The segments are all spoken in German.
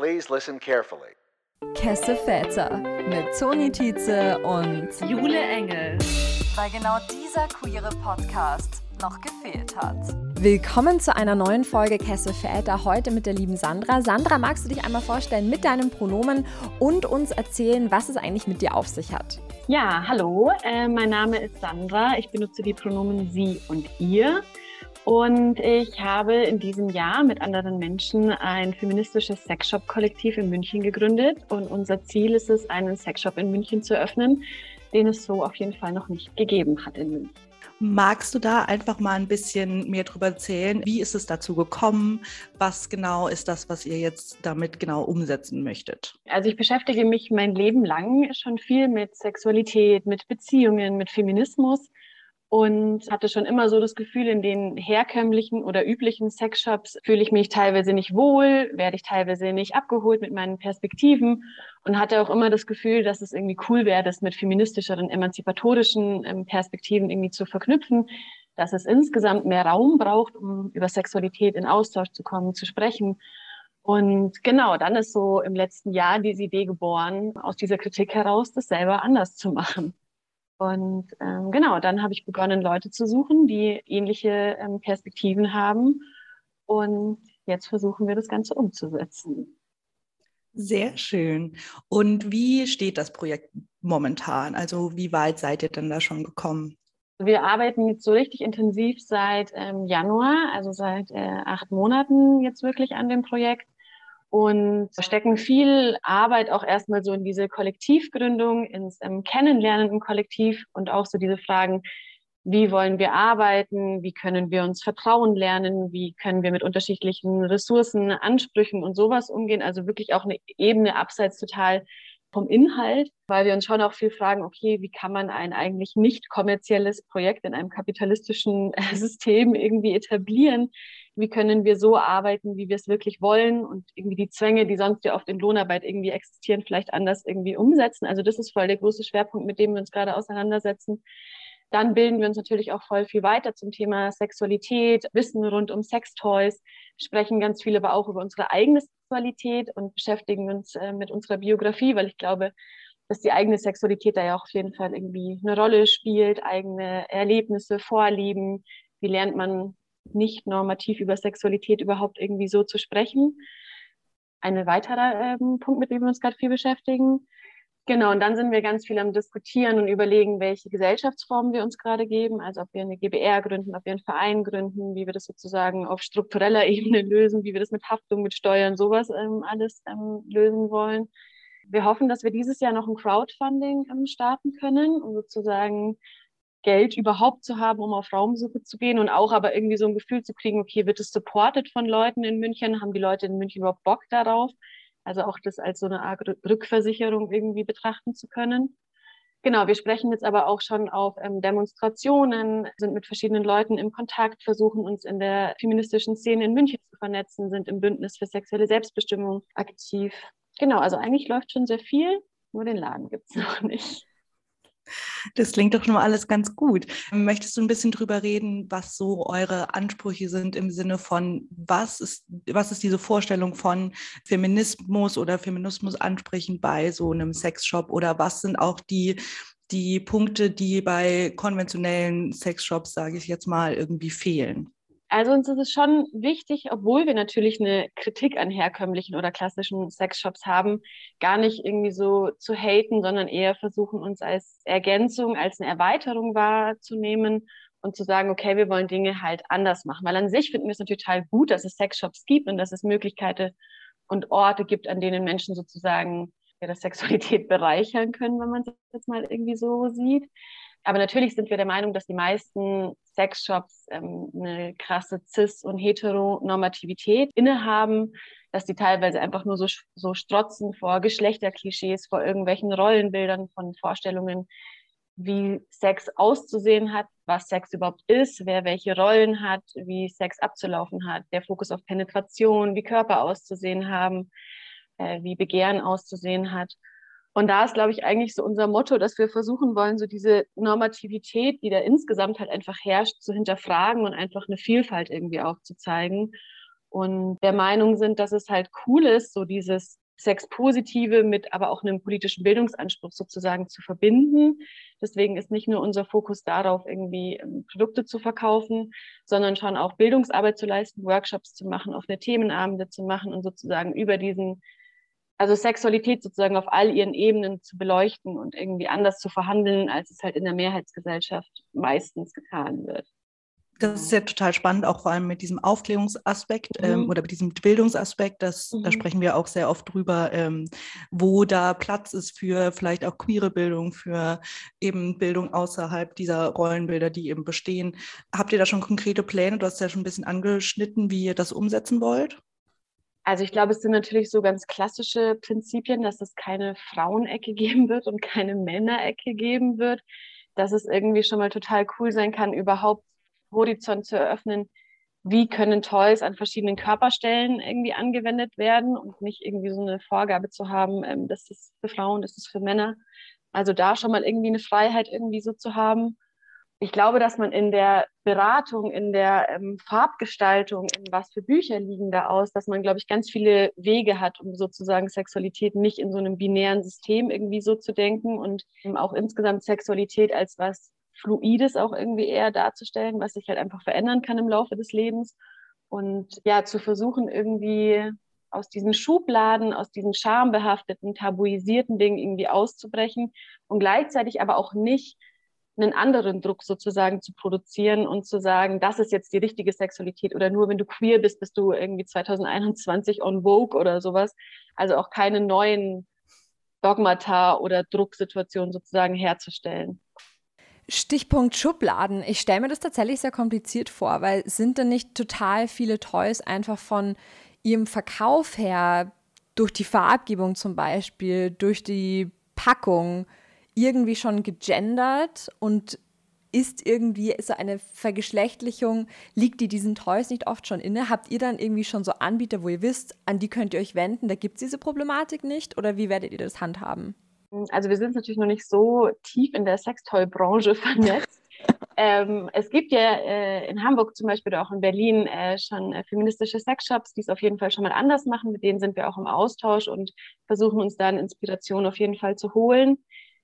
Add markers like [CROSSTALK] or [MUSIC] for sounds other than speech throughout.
Please listen carefully. Kesse Väter mit Toni Tietze und Jule Engel. Weil genau dieser queere Podcast noch gefehlt hat. Willkommen zu einer neuen Folge Kesse Väter. Heute mit der lieben Sandra. Sandra, magst du dich einmal vorstellen mit deinem Pronomen und uns erzählen, was es eigentlich mit dir auf sich hat? Ja, hallo. Äh, mein Name ist Sandra. Ich benutze die Pronomen sie und ihr. Und ich habe in diesem Jahr mit anderen Menschen ein feministisches Sexshop-Kollektiv in München gegründet. Und unser Ziel ist es, einen Sexshop in München zu öffnen, den es so auf jeden Fall noch nicht gegeben hat in München. Magst du da einfach mal ein bisschen mehr drüber erzählen? Wie ist es dazu gekommen? Was genau ist das, was ihr jetzt damit genau umsetzen möchtet? Also ich beschäftige mich mein Leben lang schon viel mit Sexualität, mit Beziehungen, mit Feminismus und hatte schon immer so das Gefühl, in den herkömmlichen oder üblichen Sexshops fühle ich mich teilweise nicht wohl, werde ich teilweise nicht abgeholt mit meinen Perspektiven und hatte auch immer das Gefühl, dass es irgendwie cool wäre, das mit feministischeren, emanzipatorischen ähm, Perspektiven irgendwie zu verknüpfen, dass es insgesamt mehr Raum braucht, um über Sexualität in Austausch zu kommen, zu sprechen. Und genau, dann ist so im letzten Jahr diese Idee geboren, aus dieser Kritik heraus, das selber anders zu machen. Und ähm, genau, dann habe ich begonnen, Leute zu suchen, die ähnliche ähm, Perspektiven haben. Und jetzt versuchen wir das Ganze umzusetzen. Sehr schön. Und wie steht das Projekt momentan? Also wie weit seid ihr denn da schon gekommen? Wir arbeiten jetzt so richtig intensiv seit ähm, Januar, also seit äh, acht Monaten jetzt wirklich an dem Projekt und stecken viel Arbeit auch erstmal so in diese Kollektivgründung, ins ähm, Kennenlernen im Kollektiv und auch so diese Fragen, wie wollen wir arbeiten, wie können wir uns Vertrauen lernen, wie können wir mit unterschiedlichen Ressourcen, Ansprüchen und sowas umgehen. Also wirklich auch eine Ebene abseits total vom Inhalt, weil wir uns schon auch viel fragen, okay, wie kann man ein eigentlich nicht kommerzielles Projekt in einem kapitalistischen System irgendwie etablieren? Wie können wir so arbeiten, wie wir es wirklich wollen und irgendwie die Zwänge, die sonst ja oft in Lohnarbeit irgendwie existieren, vielleicht anders irgendwie umsetzen. Also das ist voll der große Schwerpunkt, mit dem wir uns gerade auseinandersetzen. Dann bilden wir uns natürlich auch voll viel weiter zum Thema Sexualität, Wissen rund um Sextoys, sprechen ganz viel aber auch über unsere eigene Sexualität und beschäftigen uns äh, mit unserer Biografie, weil ich glaube, dass die eigene Sexualität da ja auch auf jeden Fall irgendwie eine Rolle spielt, eigene Erlebnisse, Vorlieben. Wie lernt man nicht normativ über Sexualität überhaupt irgendwie so zu sprechen. Ein weiterer ähm, Punkt, mit dem wir uns gerade viel beschäftigen. Genau, und dann sind wir ganz viel am Diskutieren und überlegen, welche Gesellschaftsformen wir uns gerade geben, also ob wir eine GBR gründen, ob wir einen Verein gründen, wie wir das sozusagen auf struktureller [LAUGHS] Ebene lösen, wie wir das mit Haftung, mit Steuern, sowas ähm, alles ähm, lösen wollen. Wir hoffen, dass wir dieses Jahr noch ein Crowdfunding ähm, starten können, um sozusagen Geld überhaupt zu haben, um auf Raumsuche zu gehen und auch aber irgendwie so ein Gefühl zu kriegen, okay, wird es supported von Leuten in München? Haben die Leute in München überhaupt Bock darauf? Also auch das als so eine Art Rückversicherung irgendwie betrachten zu können. Genau, wir sprechen jetzt aber auch schon auf ähm, Demonstrationen, sind mit verschiedenen Leuten im Kontakt, versuchen uns in der feministischen Szene in München zu vernetzen, sind im Bündnis für sexuelle Selbstbestimmung aktiv. Genau, also eigentlich läuft schon sehr viel, nur den Laden gibt es [LAUGHS] noch nicht. Das klingt doch schon mal alles ganz gut. Möchtest du ein bisschen drüber reden, was so eure Ansprüche sind im Sinne von, was ist, was ist diese Vorstellung von Feminismus oder Feminismusansprüchen bei so einem Sexshop oder was sind auch die, die Punkte, die bei konventionellen Sexshops, sage ich jetzt mal, irgendwie fehlen? Also uns ist es schon wichtig, obwohl wir natürlich eine Kritik an herkömmlichen oder klassischen Sexshops haben, gar nicht irgendwie so zu haten, sondern eher versuchen, uns als Ergänzung, als eine Erweiterung wahrzunehmen und zu sagen, okay, wir wollen Dinge halt anders machen. Weil an sich finden wir es natürlich total gut, dass es Sexshops gibt und dass es Möglichkeiten und Orte gibt, an denen Menschen sozusagen ihre Sexualität [LAUGHS] bereichern können, wenn man es jetzt mal irgendwie so sieht. Aber natürlich sind wir der Meinung, dass die meisten Sexshops ähm, eine krasse Cis- und Heteronormativität innehaben, dass die teilweise einfach nur so, so strotzen vor Geschlechterklischees, vor irgendwelchen Rollenbildern von Vorstellungen, wie Sex auszusehen hat, was Sex überhaupt ist, wer welche Rollen hat, wie Sex abzulaufen hat, der Fokus auf Penetration, wie Körper auszusehen haben, äh, wie Begehren auszusehen hat. Und da ist, glaube ich, eigentlich so unser Motto, dass wir versuchen wollen, so diese Normativität, die da insgesamt halt einfach herrscht, zu hinterfragen und einfach eine Vielfalt irgendwie aufzuzeigen. und der Meinung sind, dass es halt cool ist, so dieses Sexpositive mit aber auch einem politischen Bildungsanspruch sozusagen zu verbinden. Deswegen ist nicht nur unser Fokus darauf, irgendwie ähm, Produkte zu verkaufen, sondern schon auch Bildungsarbeit zu leisten, Workshops zu machen, offene Themenabende zu machen und sozusagen über diesen, also Sexualität sozusagen auf all ihren Ebenen zu beleuchten und irgendwie anders zu verhandeln, als es halt in der Mehrheitsgesellschaft meistens getan wird. Das ist ja total spannend, auch vor allem mit diesem Aufklärungsaspekt mhm. ähm, oder mit diesem Bildungsaspekt. Das, mhm. Da sprechen wir auch sehr oft drüber, ähm, wo da Platz ist für vielleicht auch queere Bildung, für eben Bildung außerhalb dieser Rollenbilder, die eben bestehen. Habt ihr da schon konkrete Pläne? Du hast ja schon ein bisschen angeschnitten, wie ihr das umsetzen wollt. Also ich glaube, es sind natürlich so ganz klassische Prinzipien, dass es keine Frauenecke [LAUGHS] geben wird und keine Männerecke geben wird. Dass es irgendwie schon mal total cool sein kann, überhaupt Horizont zu eröffnen, wie können Toys an verschiedenen Körperstellen irgendwie angewendet werden und nicht irgendwie so eine Vorgabe zu haben, ähm, das ist für Frauen, das ist für Männer. Also da schon mal irgendwie eine Freiheit irgendwie so zu haben. Ich glaube, dass man in der Beratung, in der ähm, Farbgestaltung, in was für Bücher liegen da aus, dass man, glaube ich, ganz viele Wege hat, um sozusagen Sexualität nicht in so einem binären System irgendwie so zu denken und auch insgesamt Sexualität als was Fluides auch irgendwie eher darzustellen, was sich halt einfach verändern kann im Laufe des Lebens. Und ja, zu versuchen, irgendwie aus diesen Schubladen, aus diesen schambehafteten, tabuisierten Dingen irgendwie auszubrechen und gleichzeitig aber auch nicht einen anderen Druck sozusagen zu produzieren und zu sagen, das ist jetzt die richtige Sexualität oder nur wenn du queer bist, bist du irgendwie 2021 on Vogue oder sowas. Also auch keine neuen Dogmata oder Drucksituationen sozusagen herzustellen. Stichpunkt Schubladen. Ich stelle mir das tatsächlich sehr kompliziert vor, weil sind denn nicht total viele Toys einfach von ihrem Verkauf her, durch die Farbgebung zum Beispiel, durch die Packung, irgendwie schon gegendert und ist irgendwie so eine Vergeschlechtlichung, liegt die diesen Toys nicht oft schon inne? Habt ihr dann irgendwie schon so Anbieter, wo ihr wisst, an die könnt ihr euch wenden, da gibt es diese Problematik nicht? Oder wie werdet ihr das handhaben? Also wir sind natürlich noch nicht so tief in der Sextoy-Branche [LAUGHS] vernetzt. ähm, es gibt ja äh, in Hamburg zum Beispiel oder auch in Berlin äh, schon äh, feministische Sexshops, die es auf jeden Fall schon mal anders machen. Mit denen sind wir auch im Austausch und versuchen uns dann Inspiration auf jeden Fall zu holen.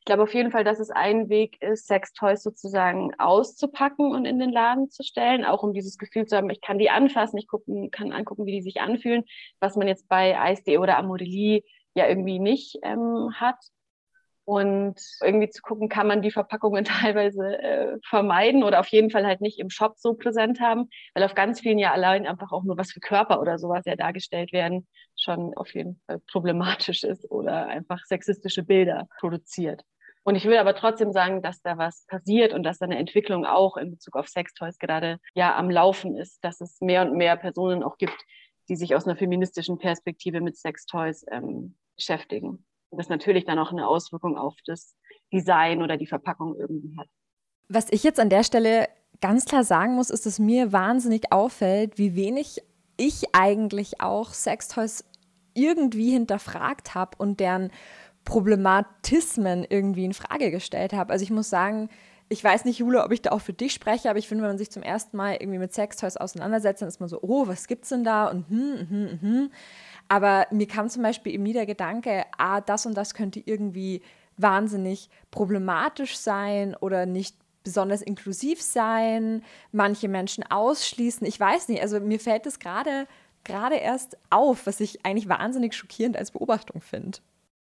Ich glaube auf jeden Fall, dass es ein Weg ist, Sextoys sozusagen auszupacken und in den Laden zu stellen, auch um dieses Gefühl zu haben, ich kann die anfassen, ich gucken, kann angucken, wie die sich anfühlen, was man jetzt bei Eis.de oder Amorelie ja irgendwie nicht ähm, hat und irgendwie zu gucken, kann man die Verpackungen [LAUGHS] teilweise äh, vermeiden oder auf jeden Fall halt nicht im Shop so präsent haben, weil auf ganz vielen ja allein einfach auch nur was für Körper oder sowas ja dargestellt werden, schon auf jeden Fall problematisch ist oder einfach sexistische Bilder produziert. Und ich will aber trotzdem sagen, dass da was passiert und dass da eine Entwicklung auch in Bezug auf Sextoys gerade ja am Laufen ist, dass es mehr und mehr Personen auch gibt, die sich aus einer feministischen Perspektive mit Sextoys ähm, beschäftigen das natürlich dann auch eine Auswirkung auf das Design oder die Verpackung irgendwie hat. Was ich jetzt an der Stelle ganz klar sagen muss, ist, dass mir wahnsinnig auffällt, wie wenig ich eigentlich auch Sextoys irgendwie hinterfragt habe und deren Problematismen irgendwie in Frage gestellt habe. Also ich muss sagen, ich weiß nicht, Jule, ob ich da auch für dich spreche, aber ich finde, wenn man sich zum ersten Mal irgendwie mit Sextoys auseinandersetzt, dann ist man so, oh, was gibt's denn da? Und hm, hm, hm. Aber mir kam zum Beispiel eben nie der Gedanke, ah, das und das könnte irgendwie wahnsinnig problematisch sein oder nicht besonders inklusiv sein, manche Menschen ausschließen. Ich weiß nicht, also mir fällt es gerade gerade erst auf, was ich eigentlich wahnsinnig schockierend als Beobachtung finde.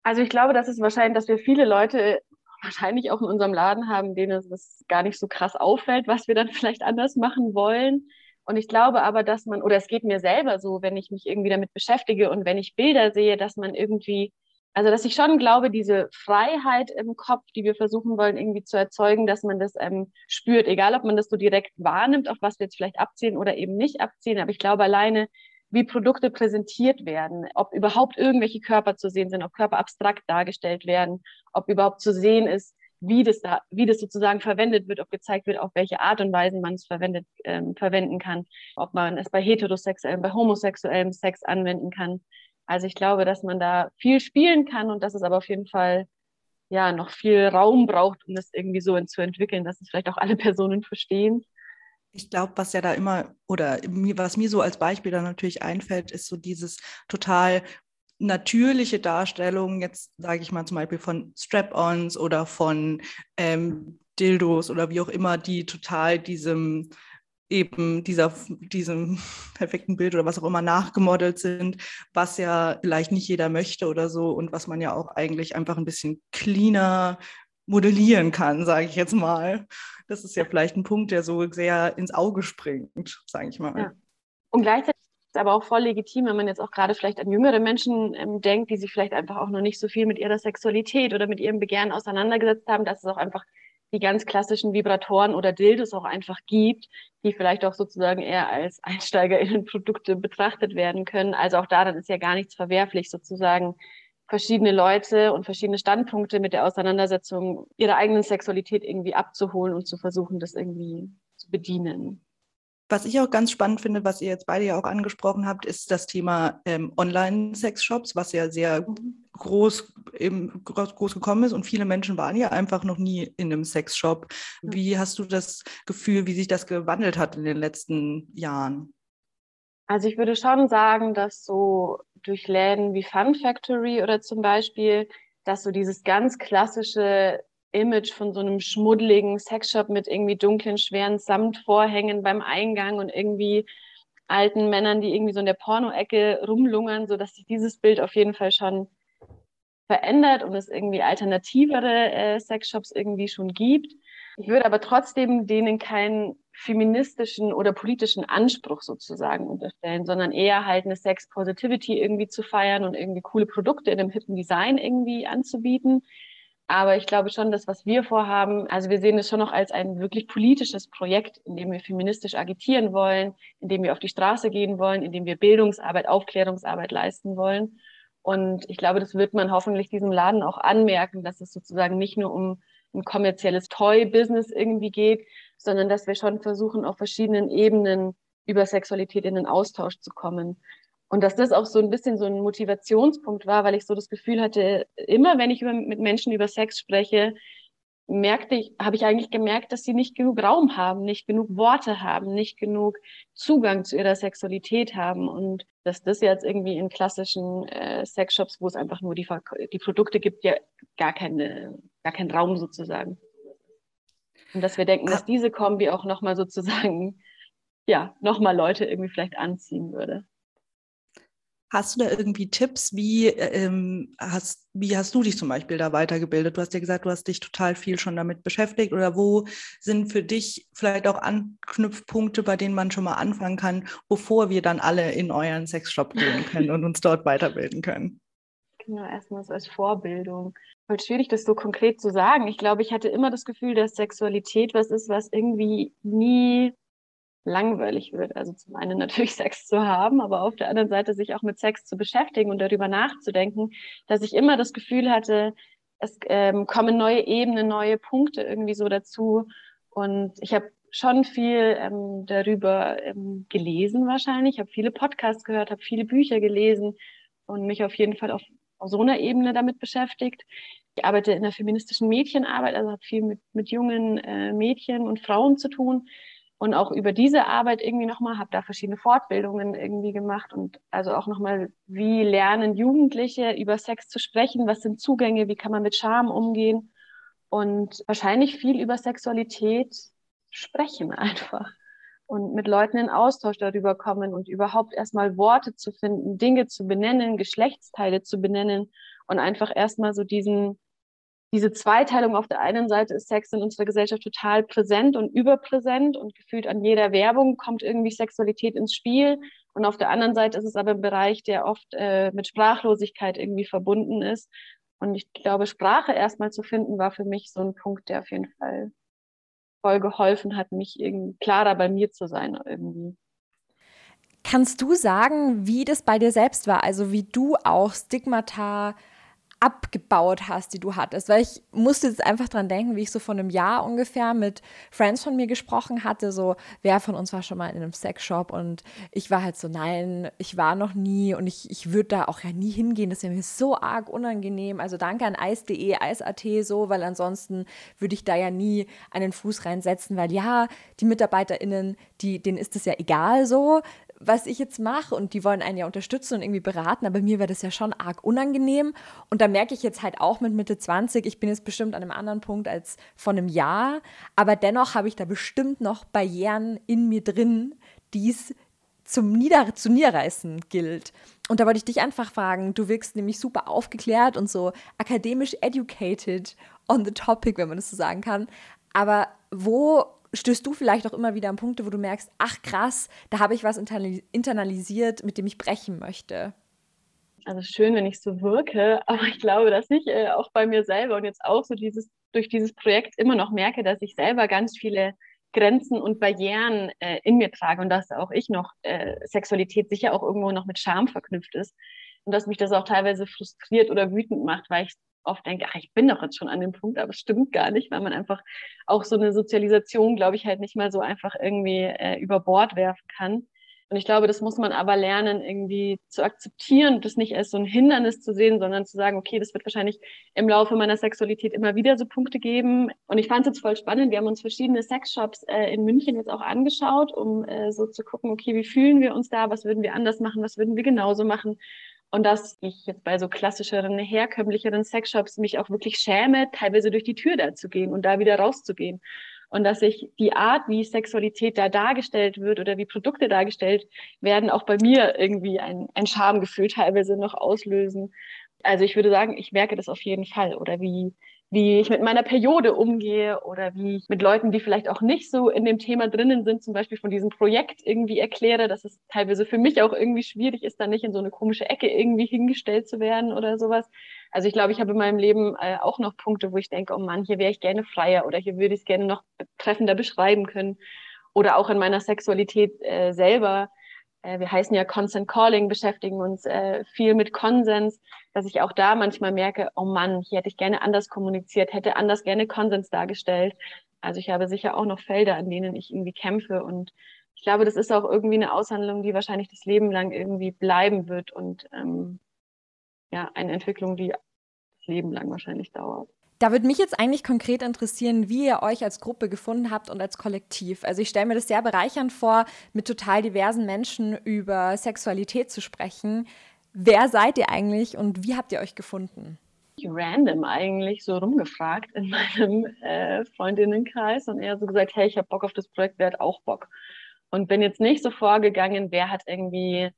Also ich glaube, das ist wahrscheinlich, dass wir viele Leute wahrscheinlich auch in unserem Laden haben, denen es gar nicht so krass auffällt, was wir dann [LAUGHS] vielleicht anders machen wollen. Und ich glaube aber, dass man, oder es geht mir selber so, wenn ich mich irgendwie damit beschäftige und wenn ich Bilder sehe, dass man irgendwie, also dass ich schon glaube, diese Freiheit im Kopf, die wir versuchen wollen, irgendwie zu erzeugen, dass man das ähm, spürt, egal ob man das so direkt wahrnimmt, auf was wir jetzt vielleicht abziehen oder eben nicht abziehen. Aber ich glaube alleine, wie Produkte präsentiert werden, ob überhaupt irgendwelche Körper zu sehen sind, ob Körper abstrakt dargestellt werden, ob überhaupt zu sehen ist, wie das da, wie das sozusagen verwendet wird, ob gezeigt wird, auf welche Art und Weise man es verwendet, ähm, verwenden kann, ob man es bei heterosexuellem, bei homosexuellem Sex anwenden kann. Also ich glaube, dass man da viel spielen kann und dass es aber auf jeden Fall ja noch viel Raum braucht, um das irgendwie so zu entwickeln, dass es vielleicht auch alle [LAUGHS] Personen verstehen. Ich glaube, was ja da immer oder was mir so als Beispiel dann natürlich einfällt, ist so dieses total natürliche Darstellung, jetzt sage ich mal zum Beispiel von Strap-ons oder von ähm, Dildos oder wie auch immer, die total diesem eben dieser, diesem [LAUGHS] perfekten Bild oder was auch immer nachgemodelt sind, was ja vielleicht nicht jeder möchte oder so und was man ja auch eigentlich einfach ein bisschen cleaner modellieren kann, sage ich jetzt mal. Das ist ja vielleicht ein Punkt, der so sehr ins Auge springt, sage ich mal. Ja. Und gleichzeitig ist es aber auch voll legitim, wenn man jetzt auch gerade vielleicht an jüngere Menschen ähm, denkt, die sich vielleicht einfach auch noch nicht so viel mit ihrer Sexualität oder mit ihrem Begehren auseinandergesetzt haben, dass es auch einfach die ganz klassischen Vibratoren oder Dildos auch einfach gibt, die vielleicht auch sozusagen eher als EinsteigerInnen-Produkte betrachtet werden können. Also auch da, dann ist ja gar nichts verwerflich, sozusagen verschiedene Leute und verschiedene Standpunkte mit der Auseinandersetzung ihrer eigenen Sexualität irgendwie abzuholen und zu versuchen, das irgendwie zu bedienen. Was ich auch ganz spannend finde, was ihr jetzt beide ja auch angesprochen habt, ist das Thema ähm, Online-Sex-Shops, was ja sehr groß, eben groß, groß, gekommen ist und viele Menschen waren ja einfach noch nie in einem Sex-Shop. Wie hast du das Gefühl, wie sich das gewandelt hat in den letzten Jahren? Also ich würde schon sagen, dass so durch Läden wie Fun Factory oder zum Beispiel, dass so dieses ganz klassische Image von so einem schmuddeligen Sexshop mit irgendwie dunklen, schweren Samtvorhängen beim Eingang und irgendwie alten Männern, die irgendwie so in der Porno-Ecke rumlungern, so dass sich dieses Bild auf jeden Fall schon verändert und es irgendwie alternativere äh, Sexshops irgendwie schon gibt. Ich würde aber trotzdem denen keinen feministischen oder politischen Anspruch sozusagen unterstellen, sondern eher halt eine Sex Positivity irgendwie zu feiern und irgendwie coole Produkte in einem hippen Design irgendwie anzubieten. Aber ich glaube schon, dass was wir vorhaben, also wir sehen es schon noch als ein wirklich politisches Projekt, in dem wir feministisch agitieren wollen, in dem wir auf die Straße gehen wollen, in dem wir Bildungsarbeit, Aufklärungsarbeit leisten wollen. Und ich glaube, das wird man hoffentlich diesem Laden auch anmerken, dass es sozusagen nicht nur um ein kommerzielles Toy-Business irgendwie geht, sondern dass wir schon versuchen, auf verschiedenen Ebenen über Sexualität in den Austausch zu kommen. Und dass das auch so ein bisschen so ein Motivationspunkt war, weil ich so das Gefühl hatte, immer wenn ich über, mit Menschen über Sex spreche, merkte ich, habe ich eigentlich gemerkt, dass sie nicht genug Raum haben, nicht genug Worte haben, nicht genug Zugang zu ihrer Sexualität haben und dass das jetzt irgendwie in klassischen äh, Sexshops, wo es einfach nur die, die Produkte gibt, ja gar keine, gar keinen Raum sozusagen. Und dass wir denken, dass diese Kombi auch nochmal sozusagen, [LAUGHS] ja, nochmal Leute irgendwie vielleicht anziehen würde. Hast du da irgendwie Tipps, wie, ähm, hast, wie hast du dich zum Beispiel da weitergebildet? Du hast ja gesagt, du hast dich total viel schon damit beschäftigt. Oder wo sind für dich vielleicht auch Anknüpfpunkte, bei denen man schon mal anfangen kann, bevor wir dann alle in euren Sexshop gehen können und uns dort weiterbilden können? Genau, erstmal so als Vorbildung. Voll schwierig, das so konkret zu sagen. Ich glaube, ich hatte immer das Gefühl, dass Sexualität was ist, was irgendwie nie langweilig wird. Also zum einen [LAUGHS] natürlich Sex zu haben, aber auf der anderen Seite sich auch mit Sex zu beschäftigen und darüber nachzudenken, dass ich immer das Gefühl hatte, es ähm, kommen neue Ebenen, neue Punkte irgendwie so dazu. Und ich habe schon viel ähm, darüber ähm, gelesen wahrscheinlich, habe viele Podcasts gehört, habe viele Bücher gelesen und mich auf jeden Fall auf, auf so einer Ebene damit beschäftigt. Ich arbeite in der feministischen Mädchenarbeit, also habe viel mit, mit jungen äh, Mädchen und Frauen zu tun. Und auch über diese Arbeit irgendwie nochmal, habe da verschiedene Fortbildungen irgendwie gemacht und also auch nochmal, wie lernen Jugendliche über Sex zu sprechen, was sind Zugänge, wie kann man mit Scham umgehen? Und wahrscheinlich viel über Sexualität sprechen [LAUGHS] einfach und mit Leuten in Austausch darüber kommen und überhaupt erstmal Worte zu finden, Dinge zu benennen, Geschlechtsteile zu benennen und einfach erstmal so diesen diese Zweiteilung auf der einen Seite ist Sex in unserer Gesellschaft total präsent und überpräsent und gefühlt an jeder Werbung kommt irgendwie Sexualität ins Spiel. Und auf der anderen Seite ist es aber ein Bereich, der oft äh, mit Sprachlosigkeit irgendwie verbunden ist. Und ich glaube, Sprache erstmal zu finden, war für mich so ein Punkt, der auf jeden Fall voll geholfen hat, mich irgendwie klarer bei mir zu sein irgendwie. Kannst du sagen, wie das bei dir selbst war? Also wie du auch Stigmata abgebaut hast, die du hattest. Weil ich musste jetzt einfach dran denken, wie ich so vor einem Jahr ungefähr mit Friends von mir gesprochen hatte, so, wer von uns war schon mal in einem Sexshop und ich war halt so, nein, ich war noch nie und ich, ich würde da auch ja nie hingehen, das ist mir so arg unangenehm. Also danke an eis.de, eis.at so, weil ansonsten würde ich da ja nie einen Fuß reinsetzen, weil ja, die MitarbeiterInnen, die, denen ist es ja egal so, was ich jetzt mache und die wollen einen ja unterstützen und irgendwie beraten, aber mir wäre das ja schon arg unangenehm und da merke ich jetzt halt auch mit Mitte 20, ich bin jetzt bestimmt an einem anderen Punkt als vor einem Jahr, aber dennoch habe ich da bestimmt noch Barrieren in mir drin, die es zum Nieder zu Niederreißen gilt. Und da wollte ich dich einfach fragen, du wirkst nämlich super aufgeklärt und so akademisch educated on the topic, wenn man das so sagen kann. Aber wo stößt du vielleicht auch immer wieder an Punkte, wo du merkst, ach krass, da habe ich was internalisiert, mit dem ich brechen möchte? Also schön, wenn ich so wirke, [LAUGHS] aber ich glaube, dass ich äh, auch bei mir selber und jetzt auch so dieses durch dieses Projekt immer noch merke, dass ich selber ganz viele Grenzen und Barrieren äh, in mir trage und dass auch ich noch äh, Sexualität sicher auch irgendwo noch mit Scham verknüpft ist und dass mich das auch teilweise frustriert oder wütend macht, weil ich oft denke, ach, ich bin doch jetzt schon an dem Punkt, aber es stimmt gar nicht, weil man einfach auch so eine Sozialisation, glaube ich, halt nicht mal so einfach irgendwie äh, über Bord werfen kann. Und ich glaube, das muss man aber lernen, irgendwie zu akzeptieren, das nicht als so ein Hindernis zu sehen, sondern zu sagen, okay, das wird wahrscheinlich im Laufe meiner Sexualität immer wieder so Punkte geben. Und ich fand es jetzt voll spannend. Wir haben uns verschiedene Sexshops äh, in München jetzt auch angeschaut, um äh, so zu gucken, okay, wie fühlen wir uns da, was würden wir anders machen, was würden wir genauso machen. Und dass ich jetzt bei so klassischeren, herkömmlicheren Sexshops mich auch wirklich schäme, teilweise durch die Tür da zu gehen und da wieder rauszugehen. Und dass ich die Art, wie Sexualität da dargestellt wird oder wie Produkte dargestellt werden, auch bei mir irgendwie ein, ein Schamgefühl teilweise noch auslösen. Also ich würde sagen, ich merke das auf jeden Fall. Oder wie, wie ich mit meiner Periode umgehe oder wie ich mit Leuten, die vielleicht auch nicht so in dem Thema drinnen sind, zum Beispiel von diesem Projekt irgendwie erkläre, dass es teilweise für mich auch irgendwie schwierig ist, da nicht in so eine komische Ecke irgendwie hingestellt zu werden oder sowas. Also ich glaube, ich habe in meinem Leben äh, auch noch Punkte, wo ich denke, oh Mann, hier wäre ich gerne freier oder hier würde ich es gerne noch treffender beschreiben können. Oder auch in meiner Sexualität äh, selber wir heißen ja Consent Calling, beschäftigen uns äh, viel mit Konsens, dass ich auch da manchmal merke, oh Mann, hier hätte ich gerne anders kommuniziert, hätte anders gerne Konsens dargestellt. Also ich habe sicher auch noch Felder, an denen ich irgendwie kämpfe und ich glaube, das ist auch irgendwie eine Aushandlung, die wahrscheinlich das Leben lang irgendwie bleiben wird und ähm, ja, eine Entwicklung, die das Leben lang wahrscheinlich dauert. Da würde mich jetzt eigentlich konkret interessieren, wie ihr euch als Gruppe gefunden habt und als Kollektiv. Also ich stelle mir das sehr bereichernd vor, mit total diversen Menschen über Sexualität zu sprechen. Wer seid ihr eigentlich und wie habt ihr euch gefunden? Random eigentlich so rumgefragt in [LAUGHS] meinem äh, Freundinnenkreis und er so gesagt, hey, ich habe Bock auf das Projekt, wer hat auch Bock? Und bin jetzt nicht so vorgegangen, wer hat irgendwie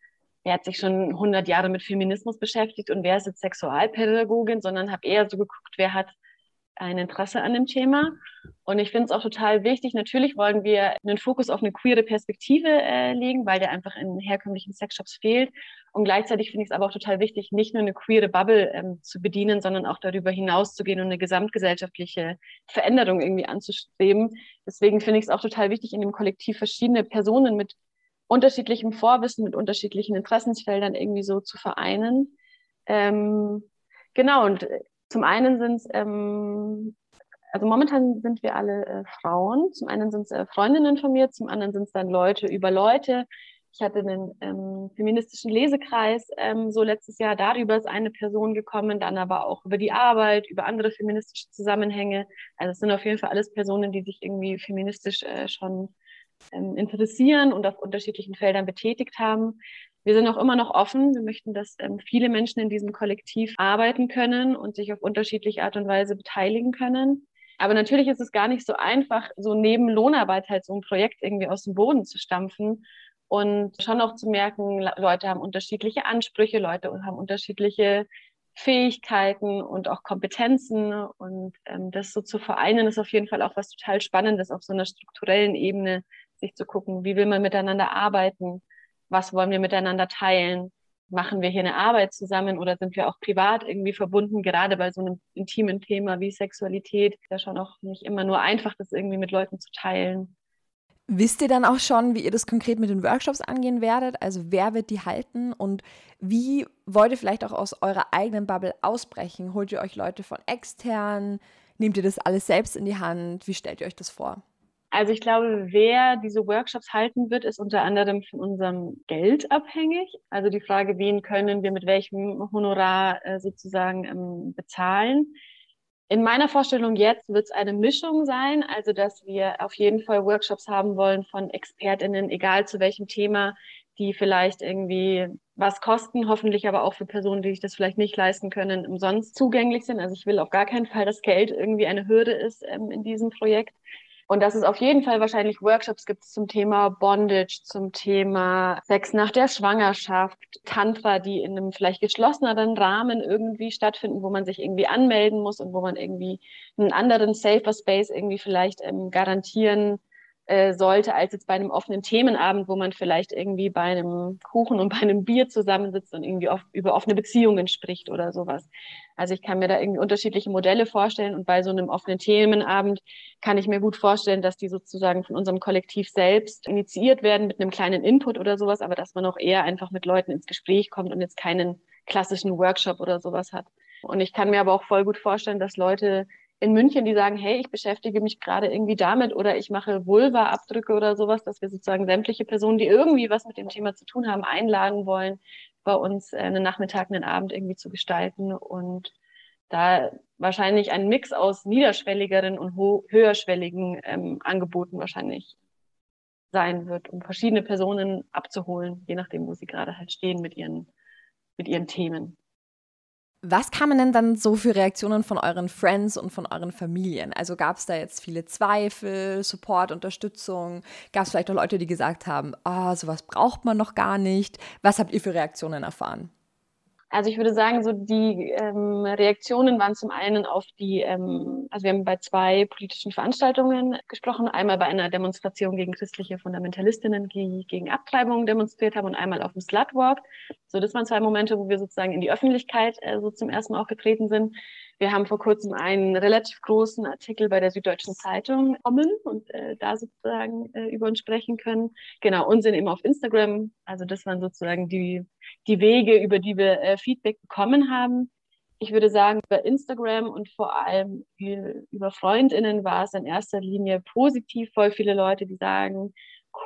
wer hat sich schon 100 Jahre mit Feminismus beschäftigt und wer ist jetzt Sexualpädagogin, sondern habe eher so geguckt, wer hat ein Interesse an dem Thema. Und ich finde es auch total wichtig. Natürlich wollen wir einen Fokus auf eine queere Perspektive äh, legen, weil der einfach in herkömmlichen Sexshops fehlt. Und gleichzeitig finde ich es aber auch total wichtig, nicht nur eine queere Bubble ähm, zu bedienen, sondern auch darüber hinaus zu gehen und eine gesamtgesellschaftliche Veränderung irgendwie anzustreben. Deswegen finde ich es auch total wichtig, in dem Kollektiv verschiedene Personen mit unterschiedlichem Vorwissen, mit unterschiedlichen Interessensfeldern irgendwie so zu vereinen. Ähm, genau, und zum einen sind es, ähm, also momentan sind wir alle äh, Frauen. Zum einen sind es äh, Freundinnen von mir, zum anderen sind es dann Leute über Leute. Ich hatte einen ähm, feministischen Lesekreis ähm, so letztes Jahr. Darüber ist eine Person gekommen, dann aber auch über die Arbeit, über andere feministische Zusammenhänge. Also es sind auf jeden Fall alles Personen, die sich irgendwie feministisch äh, schon ähm, interessieren und auf unterschiedlichen Feldern betätigt haben. Wir sind auch immer noch offen. Wir möchten, dass ähm, viele Menschen in diesem Kollektiv arbeiten können und sich auf unterschiedliche Art und Weise beteiligen können. Aber natürlich ist es gar nicht so einfach, so neben Lohnarbeit halt so ein Projekt irgendwie aus dem Boden zu stampfen und schon auch zu merken, Leute haben unterschiedliche Ansprüche, Leute haben unterschiedliche Fähigkeiten und auch Kompetenzen und ähm, das so zu vereinen ist auf jeden Fall auch was total Spannendes auf so einer strukturellen Ebene, sich zu gucken, wie will man miteinander arbeiten, was wollen wir miteinander teilen? Machen wir hier eine Arbeit zusammen oder sind wir auch privat irgendwie verbunden? Gerade bei so einem intimen Thema wie Sexualität ist ja schon auch nicht immer nur einfach, das irgendwie mit Leuten zu teilen. Wisst ihr dann auch schon, wie ihr das konkret mit den Workshops angehen werdet? Also wer wird die halten und wie wollt ihr vielleicht auch aus eurer eigenen Bubble ausbrechen? Holt ihr euch Leute von extern? Nehmt ihr das alles selbst in die Hand? Wie stellt ihr euch das vor? Also ich glaube, wer diese Workshops halten wird, ist unter anderem von unserem Geld abhängig. Also die Frage, wen können wir mit welchem Honorar äh, sozusagen ähm, bezahlen. In meiner Vorstellung jetzt wird es eine Mischung sein, also dass wir auf jeden Fall Workshops haben wollen von Expertinnen, egal zu welchem Thema, die vielleicht irgendwie was kosten, hoffentlich aber auch für Personen, die sich das vielleicht nicht leisten können, umsonst zugänglich sind. Also ich will auf gar keinen Fall, dass Geld irgendwie eine Hürde ist ähm, in diesem Projekt. Und dass es auf jeden Fall wahrscheinlich Workshops gibt zum Thema Bondage, zum Thema Sex nach der Schwangerschaft, Tantra, die in einem vielleicht geschlosseneren Rahmen irgendwie stattfinden, wo man sich irgendwie anmelden muss und wo man irgendwie einen anderen safer Space irgendwie vielleicht ähm, garantieren äh, sollte, als jetzt bei einem offenen Themenabend, wo man vielleicht irgendwie bei einem Kuchen und bei einem Bier zusammensitzt und irgendwie oft über offene Beziehungen spricht oder sowas. Also ich kann mir da irgendwie unterschiedliche Modelle vorstellen und bei so einem offenen Themenabend kann ich mir gut vorstellen, dass die sozusagen von unserem Kollektiv selbst initiiert werden mit einem kleinen Input oder sowas, aber dass man auch eher einfach mit Leuten ins Gespräch kommt und jetzt keinen klassischen Workshop oder sowas hat. Und ich kann mir aber auch voll gut vorstellen, dass Leute in München, die sagen, hey, ich beschäftige mich gerade irgendwie damit oder ich mache Vulva-Abdrücke oder sowas, dass wir sozusagen sämtliche Personen, die irgendwie was mit dem Thema zu tun haben, einladen wollen, bei uns äh, einen Nachmittag, einen Abend irgendwie zu gestalten und da wahrscheinlich ein Mix aus niederschwelligeren und höherschwelligen ähm, Angeboten wahrscheinlich sein wird, um verschiedene Personen abzuholen, je nachdem, wo sie gerade halt stehen mit ihren, mit ihren Themen. Was kamen denn dann so für Reaktionen von euren Friends und von euren Familien? Also gab es da jetzt viele Zweifel, Support, Unterstützung? Gab es vielleicht auch Leute, die gesagt haben, ah, oh, sowas braucht man noch gar nicht? Was habt ihr für Reaktionen erfahren? Also ich würde sagen, so die ähm, Reaktionen waren zum einen auf die, ähm, also wir haben bei zwei politischen Veranstaltungen gesprochen, einmal bei einer Demonstration gegen christliche Fundamentalistinnen, die gegen Abtreibung demonstriert haben und einmal auf dem Slutwalk. So, das waren zwei Momente, wo wir sozusagen in die Öffentlichkeit äh, so zum ersten Mal auch getreten sind. Wir haben vor kurzem einen relativ großen Artikel bei der Süddeutschen Zeitung bekommen und äh, da sozusagen äh, über uns sprechen können. Genau, und sind eben auf Instagram. Also das waren sozusagen die, die Wege, über die wir äh, Feedback bekommen haben. Ich würde sagen, über Instagram und vor allem über Freundinnen war es in erster Linie positiv. Voll viele Leute, die sagen,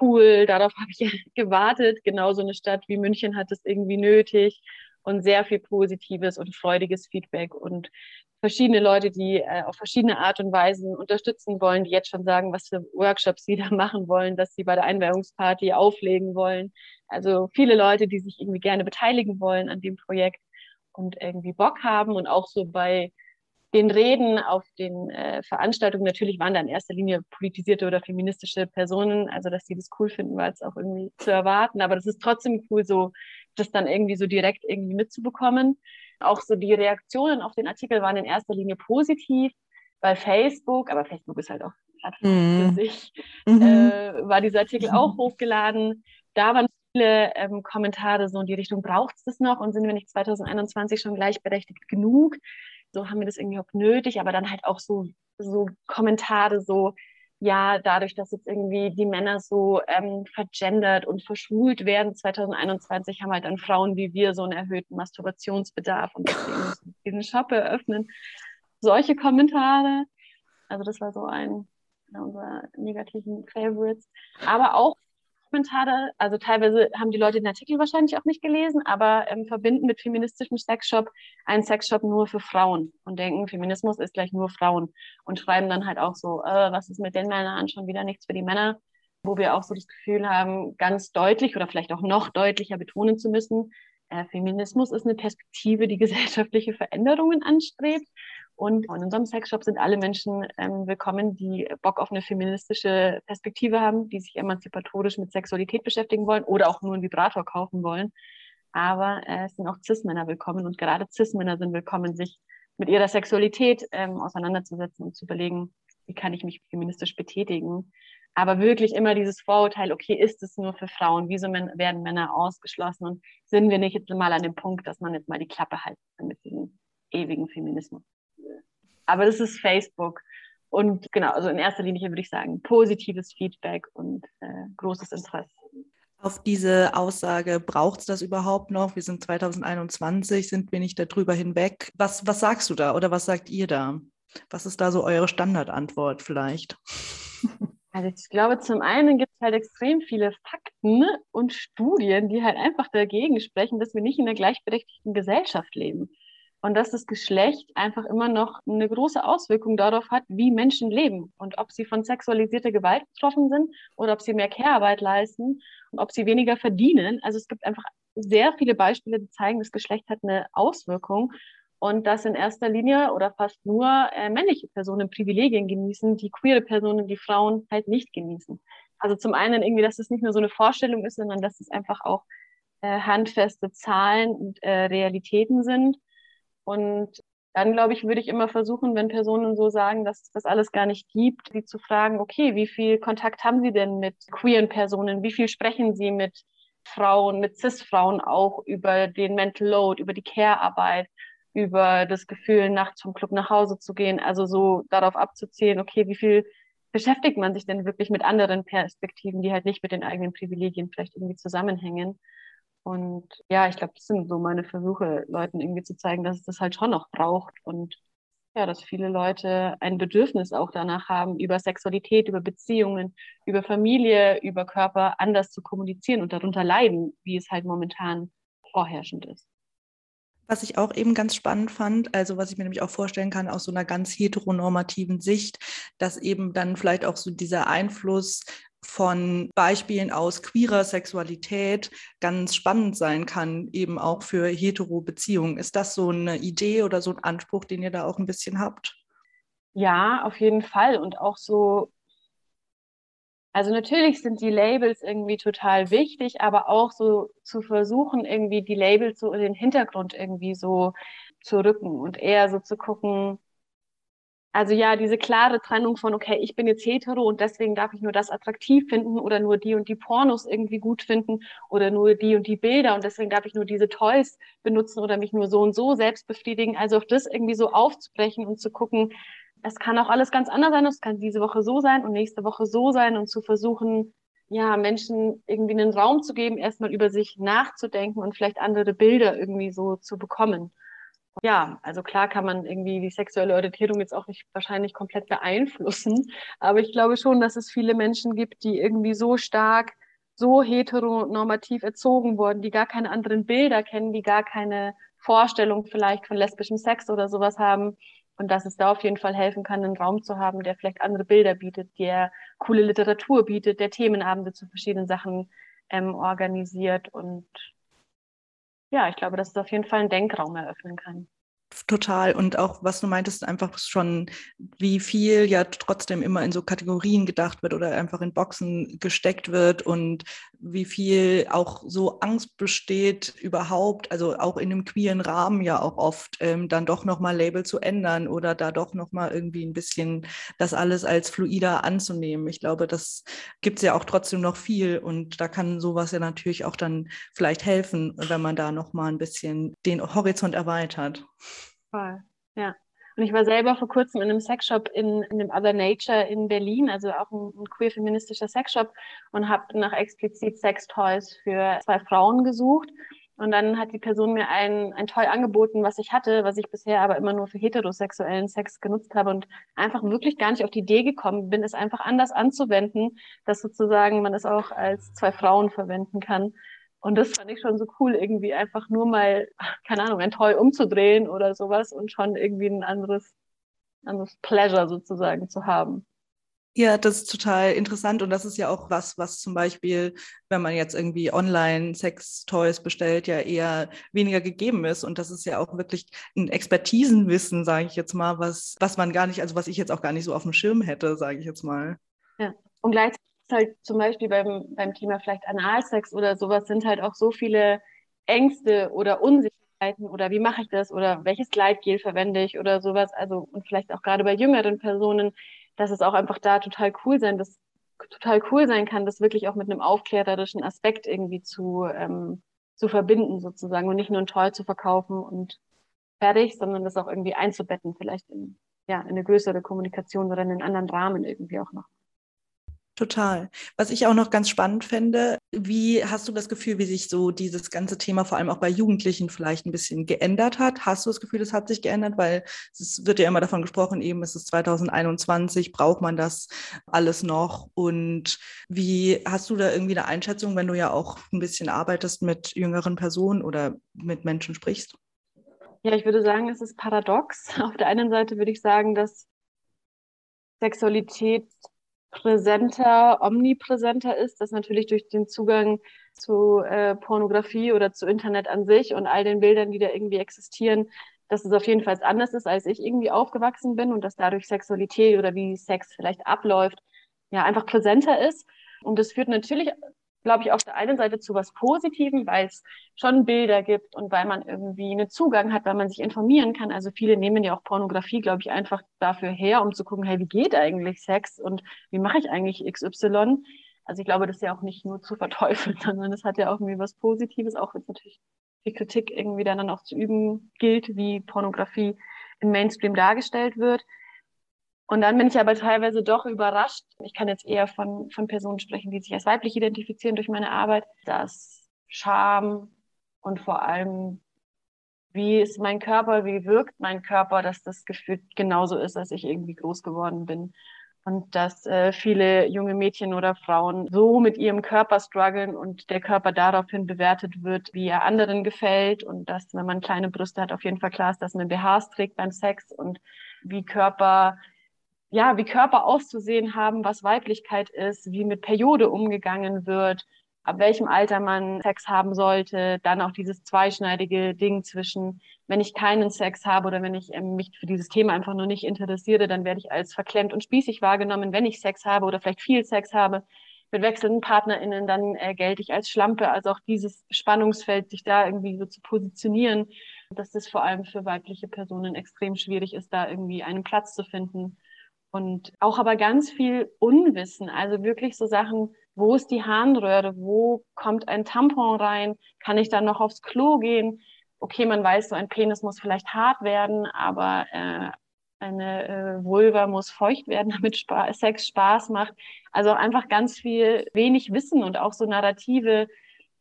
cool, darauf [LAUGHS] habe ich gewartet. Genau so eine Stadt wie München hat es irgendwie nötig und sehr viel positives und freudiges Feedback und verschiedene Leute, die äh, auf verschiedene Art und Weisen unterstützen wollen, die jetzt schon sagen, was für Workshops sie [LAUGHS] da machen wollen, dass sie bei der Einweihungsparty auflegen wollen. Also viele Leute, die sich irgendwie gerne beteiligen wollen an dem Projekt und irgendwie Bock haben und auch so bei den Reden auf den äh, Veranstaltungen, natürlich waren da in erster Linie politisierte oder feministische Personen, also dass sie das cool finden, war jetzt auch irgendwie zu erwarten, aber das ist trotzdem cool, so das dann irgendwie so direkt irgendwie mitzubekommen. Auch so die Reaktionen auf den Artikel waren in erster Linie positiv bei Facebook, aber Facebook ist halt auch mhm. für sich, mhm. äh, war dieser Artikel auch hochgeladen. Da waren viele ähm, Kommentare so in die Richtung, braucht es das noch und sind wir nicht 2021 schon gleichberechtigt genug? So haben wir das irgendwie auch nötig, aber dann halt auch so, so Kommentare so, ja, dadurch, dass jetzt irgendwie die Männer so ähm, vergendert und verschwult werden, 2021 haben halt dann Frauen wie wir so einen erhöhten Masturbationsbedarf und deswegen müssen wir diesen Shop eröffnen. Solche Kommentare. Also das war so ein unserer negativen Favorites. Aber auch Kommentare, also teilweise haben die Leute den Artikel wahrscheinlich auch nicht gelesen, aber ähm, verbinden mit feministischem Sexshop einen Sexshop nur für Frauen und denken, Feminismus ist gleich nur Frauen und schreiben dann halt auch so, äh, was ist mit den Männern, schon wieder nichts für die Männer, wo wir auch so das Gefühl haben, ganz deutlich oder vielleicht auch noch deutlicher betonen zu müssen, äh, Feminismus ist eine Perspektive, die gesellschaftliche Veränderungen anstrebt und in unserem Sexshop sind alle Menschen ähm, willkommen, die Bock auf eine feministische Perspektive haben, die sich emanzipatorisch mit Sexualität beschäftigen wollen oder auch nur einen Vibrator kaufen wollen. Aber äh, es sind auch Cis-Männer willkommen und gerade Cis-Männer sind willkommen, sich mit ihrer Sexualität ähm, auseinanderzusetzen und zu überlegen, wie kann ich mich feministisch betätigen. Aber wirklich immer dieses Vorurteil, okay, ist es nur für Frauen? Wieso werden Männer ausgeschlossen? Und sind wir nicht jetzt mal an dem Punkt, dass man jetzt mal die Klappe halten mit diesem ewigen Feminismus? Aber das ist Facebook. Und genau, also in erster Linie würde ich sagen, positives Feedback und großes Interesse. Auf diese Aussage, braucht es das überhaupt noch? Wir sind 2021, sind wir nicht darüber hinweg? Was, was sagst du da oder was sagt ihr da? Was ist da so eure Standardantwort vielleicht? [LAUGHS] Also ich glaube, zum einen gibt es halt extrem viele Fakten und Studien, die halt einfach dagegen sprechen, dass wir nicht in einer gleichberechtigten Gesellschaft leben. Und dass das Geschlecht einfach immer noch eine große Auswirkung darauf hat, wie Menschen leben und ob sie von sexualisierter Gewalt betroffen sind oder ob sie mehr Care-Arbeit leisten und ob sie weniger verdienen. Also es gibt einfach sehr viele Beispiele, die zeigen, das Geschlecht hat eine Auswirkung und dass in erster Linie oder fast nur äh, männliche Personen Privilegien genießen, die queere Personen, die Frauen halt nicht genießen. Also zum einen irgendwie, dass es nicht nur so eine Vorstellung ist, sondern dass es einfach auch äh, handfeste Zahlen und äh, Realitäten sind. Und dann, glaube ich, würde ich immer versuchen, wenn Personen so sagen, dass das alles gar nicht gibt, sie zu fragen, okay, wie viel Kontakt haben sie denn mit queeren Personen? Wie viel sprechen sie mit Frauen, mit CIS-Frauen auch über den Mental Load, über die Care-Arbeit? über das Gefühl, nachts vom Club nach Hause zu gehen. Also so darauf abzuzielen, okay, wie viel beschäftigt man sich denn wirklich mit anderen Perspektiven, die halt nicht mit den eigenen Privilegien vielleicht irgendwie zusammenhängen. Und ja, ich glaube, das sind so meine Versuche, Leuten irgendwie zu zeigen, dass es das halt schon noch braucht und ja, dass viele Leute ein Bedürfnis auch danach haben, über Sexualität, über Beziehungen, über Familie, über Körper anders zu kommunizieren und darunter leiden, wie es halt momentan vorherrschend ist. Was ich auch eben ganz spannend fand, also was ich mir nämlich auch vorstellen kann aus so einer ganz heteronormativen Sicht, dass eben dann vielleicht auch so dieser Einfluss von Beispielen aus queerer Sexualität ganz spannend sein kann, eben auch für hetero Beziehungen. Ist das so eine Idee oder so ein Anspruch, den ihr da auch ein bisschen habt? Ja, auf jeden Fall. Und auch so also natürlich sind die Labels irgendwie total wichtig, aber auch so zu versuchen, irgendwie die Labels so in den Hintergrund irgendwie so zu rücken und eher so zu gucken, also ja, diese klare Trennung von, okay, ich bin jetzt hetero und deswegen darf ich nur das attraktiv finden oder nur die und die Pornos irgendwie gut finden oder nur die und die Bilder und deswegen darf ich nur diese Toys benutzen oder mich nur so und so selbst befriedigen. Also auch das irgendwie so aufzubrechen und zu gucken, es kann auch alles ganz anders sein. Es kann diese Woche so sein und nächste Woche so sein und zu versuchen, ja, Menschen irgendwie einen Raum zu geben, erstmal über sich nachzudenken und vielleicht andere Bilder irgendwie so zu bekommen. Ja, also klar kann man irgendwie die sexuelle Orientierung jetzt auch nicht wahrscheinlich komplett beeinflussen, aber ich glaube schon, dass es viele Menschen gibt, die irgendwie so stark, so heteronormativ erzogen wurden, die gar keine anderen Bilder kennen, die gar keine Vorstellung vielleicht von lesbischem Sex oder sowas haben, und dass es da auf jeden Fall helfen kann, einen Raum zu haben, der vielleicht andere Bilder bietet, der coole Literatur bietet, der Themenabende zu verschiedenen Sachen ähm, organisiert. Und ja, ich glaube, dass es auf jeden Fall einen Denkraum eröffnen kann. Total. Und auch, was du meintest, einfach schon, wie viel ja trotzdem immer in so Kategorien gedacht wird oder einfach in Boxen gesteckt wird und wie viel auch so Angst besteht überhaupt, also auch in einem queeren Rahmen ja auch oft ähm, dann doch nochmal Label zu ändern oder da doch nochmal irgendwie ein bisschen das alles als fluider anzunehmen. Ich glaube, das gibt es ja auch trotzdem noch viel und da kann sowas ja natürlich auch dann vielleicht helfen, wenn man da nochmal ein bisschen den Horizont erweitert. Voll, ja. Und ich war selber vor kurzem in einem Sexshop in, in dem Other Nature in Berlin, also auch ein, ein queer-feministischer Sexshop und habe nach explizit Sextoys für zwei Frauen gesucht. Und dann hat die Person mir ein, ein Toy angeboten, was ich hatte, was ich bisher aber immer nur für heterosexuellen Sex genutzt habe und einfach wirklich gar nicht auf die Idee gekommen bin, es einfach anders anzuwenden, dass sozusagen man es auch als zwei Frauen verwenden kann. Und das fand ich schon so cool, irgendwie einfach nur mal, keine Ahnung, ein Toy umzudrehen oder sowas und schon irgendwie ein anderes, anderes Pleasure sozusagen zu haben. Ja, das ist total interessant und das ist ja auch was, was zum Beispiel, wenn man jetzt irgendwie online Sex-Toys bestellt, ja eher weniger gegeben ist. Und das ist ja auch wirklich ein Expertisenwissen, sage ich jetzt mal, was, was man gar nicht, also was ich jetzt auch gar nicht so auf dem Schirm hätte, sage ich jetzt mal. Ja, und gleichzeitig halt zum Beispiel beim, beim Thema vielleicht Analsex oder sowas sind halt auch so viele Ängste oder Unsicherheiten oder wie mache ich das oder welches Gleitgel verwende ich oder sowas. Also und vielleicht auch gerade bei jüngeren Personen, dass es auch einfach da total cool sein, das total cool sein kann, das wirklich auch mit einem aufklärerischen Aspekt irgendwie zu, ähm, zu verbinden sozusagen und nicht nur ein Toy zu verkaufen und fertig, sondern das auch irgendwie einzubetten, vielleicht in, ja, in eine größere Kommunikation oder in einen anderen Rahmen irgendwie auch noch. Total. Was ich auch noch ganz spannend fände, wie hast du das Gefühl, wie sich so dieses ganze Thema vor allem auch bei Jugendlichen vielleicht ein bisschen geändert hat? Hast du das Gefühl, es hat sich geändert? Weil es wird ja immer davon gesprochen, eben es ist 2021, braucht man das alles noch? Und wie hast du da irgendwie eine Einschätzung, wenn du ja auch ein bisschen arbeitest mit jüngeren Personen oder mit Menschen sprichst? Ja, ich würde sagen, es ist paradox. [LAUGHS] Auf der einen Seite würde ich sagen, dass Sexualität präsenter, omnipräsenter ist, das natürlich durch den Zugang zu äh, Pornografie oder zu Internet an sich und all den Bildern, die da irgendwie existieren, dass es auf jeden Fall anders ist, als ich irgendwie aufgewachsen bin und dass dadurch Sexualität oder wie Sex vielleicht abläuft, ja, einfach präsenter ist. Und das führt natürlich glaube ich, auf der einen Seite zu was Positivem, weil es schon Bilder gibt und weil man irgendwie einen Zugang hat, weil man sich informieren kann. Also viele nehmen ja auch Pornografie, glaube ich, einfach dafür her, um zu gucken, hey, wie geht eigentlich Sex und wie mache ich eigentlich XY? Also ich glaube, das ist ja auch nicht nur zu verteufeln, [LAUGHS] sondern es hat ja auch irgendwie was Positives, auch wenn es natürlich die Kritik irgendwie dann auch zu üben gilt, wie Pornografie im Mainstream dargestellt wird. Und dann bin ich aber teilweise doch überrascht. Ich kann jetzt eher von, von Personen sprechen, die sich als weiblich identifizieren durch meine Arbeit, dass Scham und vor allem, wie ist mein Körper, wie wirkt mein Körper, dass das Gefühl genauso ist, als ich irgendwie groß geworden bin. Und dass äh, viele junge Mädchen oder Frauen so mit ihrem Körper strugglen und der Körper daraufhin bewertet wird, wie er anderen gefällt. Und dass, wenn man kleine Brüste hat, auf jeden Fall klar ist, dass man BHs trägt beim Sex und wie Körper ja, wie Körper auszusehen haben, was Weiblichkeit ist, wie mit Periode umgegangen wird, ab welchem Alter man Sex haben sollte, dann auch dieses zweischneidige Ding zwischen, wenn ich keinen Sex habe oder wenn ich ähm, mich für dieses Thema einfach nur nicht interessiere, dann werde ich als verklemmt und spießig wahrgenommen. Wenn ich Sex habe oder vielleicht viel Sex habe mit wechselnden PartnerInnen, dann äh, gelte ich als Schlampe. Also auch dieses Spannungsfeld, sich da irgendwie so zu positionieren, dass das vor allem für weibliche Personen extrem schwierig ist, da irgendwie einen Platz zu finden. Und auch aber ganz viel Unwissen, also wirklich so Sachen, wo ist die Harnröhre, wo kommt ein Tampon rein, kann ich dann noch aufs Klo gehen? Okay, man weiß, so ein Penis muss vielleicht hart werden, aber äh, eine äh, Vulva muss feucht werden, [LAUGHS] damit Spa Sex Spaß macht. Also einfach ganz viel wenig Wissen und auch so Narrative,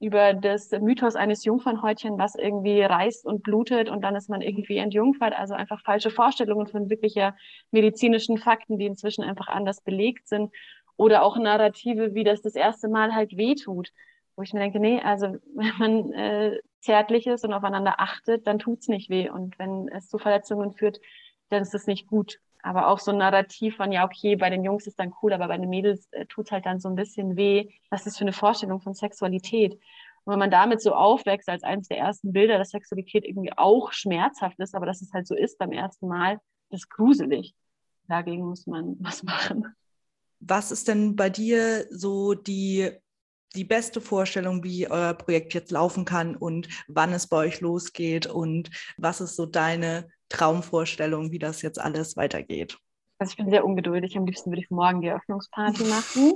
über das Mythos eines Jungfernhäutchen, was irgendwie reißt und blutet und dann ist man irgendwie entjungfert. Also einfach falsche Vorstellungen von wirklicher medizinischen Fakten, die inzwischen einfach anders belegt sind. Oder auch Narrative, wie das das erste Mal halt wehtut. Wo ich mir denke, nee, also [LAUGHS] wenn man äh, zärtlich ist und aufeinander achtet, dann tut's nicht weh. Und wenn es zu Verletzungen führt, dann ist es nicht gut. Aber auch so ein Narrativ von, ja, okay, bei den Jungs ist dann cool, aber bei den Mädels äh, tut halt dann so ein bisschen weh. Was ist für eine Vorstellung von Sexualität? Und wenn man damit so aufwächst, als eines der ersten Bilder, dass Sexualität irgendwie auch schmerzhaft ist, aber dass es halt so ist beim ersten Mal, das ist gruselig. Dagegen muss man [LAUGHS] was machen. Was ist denn bei dir so die, die beste Vorstellung, wie euer Projekt jetzt laufen kann und wann es bei euch losgeht und was ist so deine Traumvorstellung, wie das jetzt alles weitergeht? Also ich bin sehr ungeduldig. Am liebsten würde ich morgen die Eröffnungsparty machen.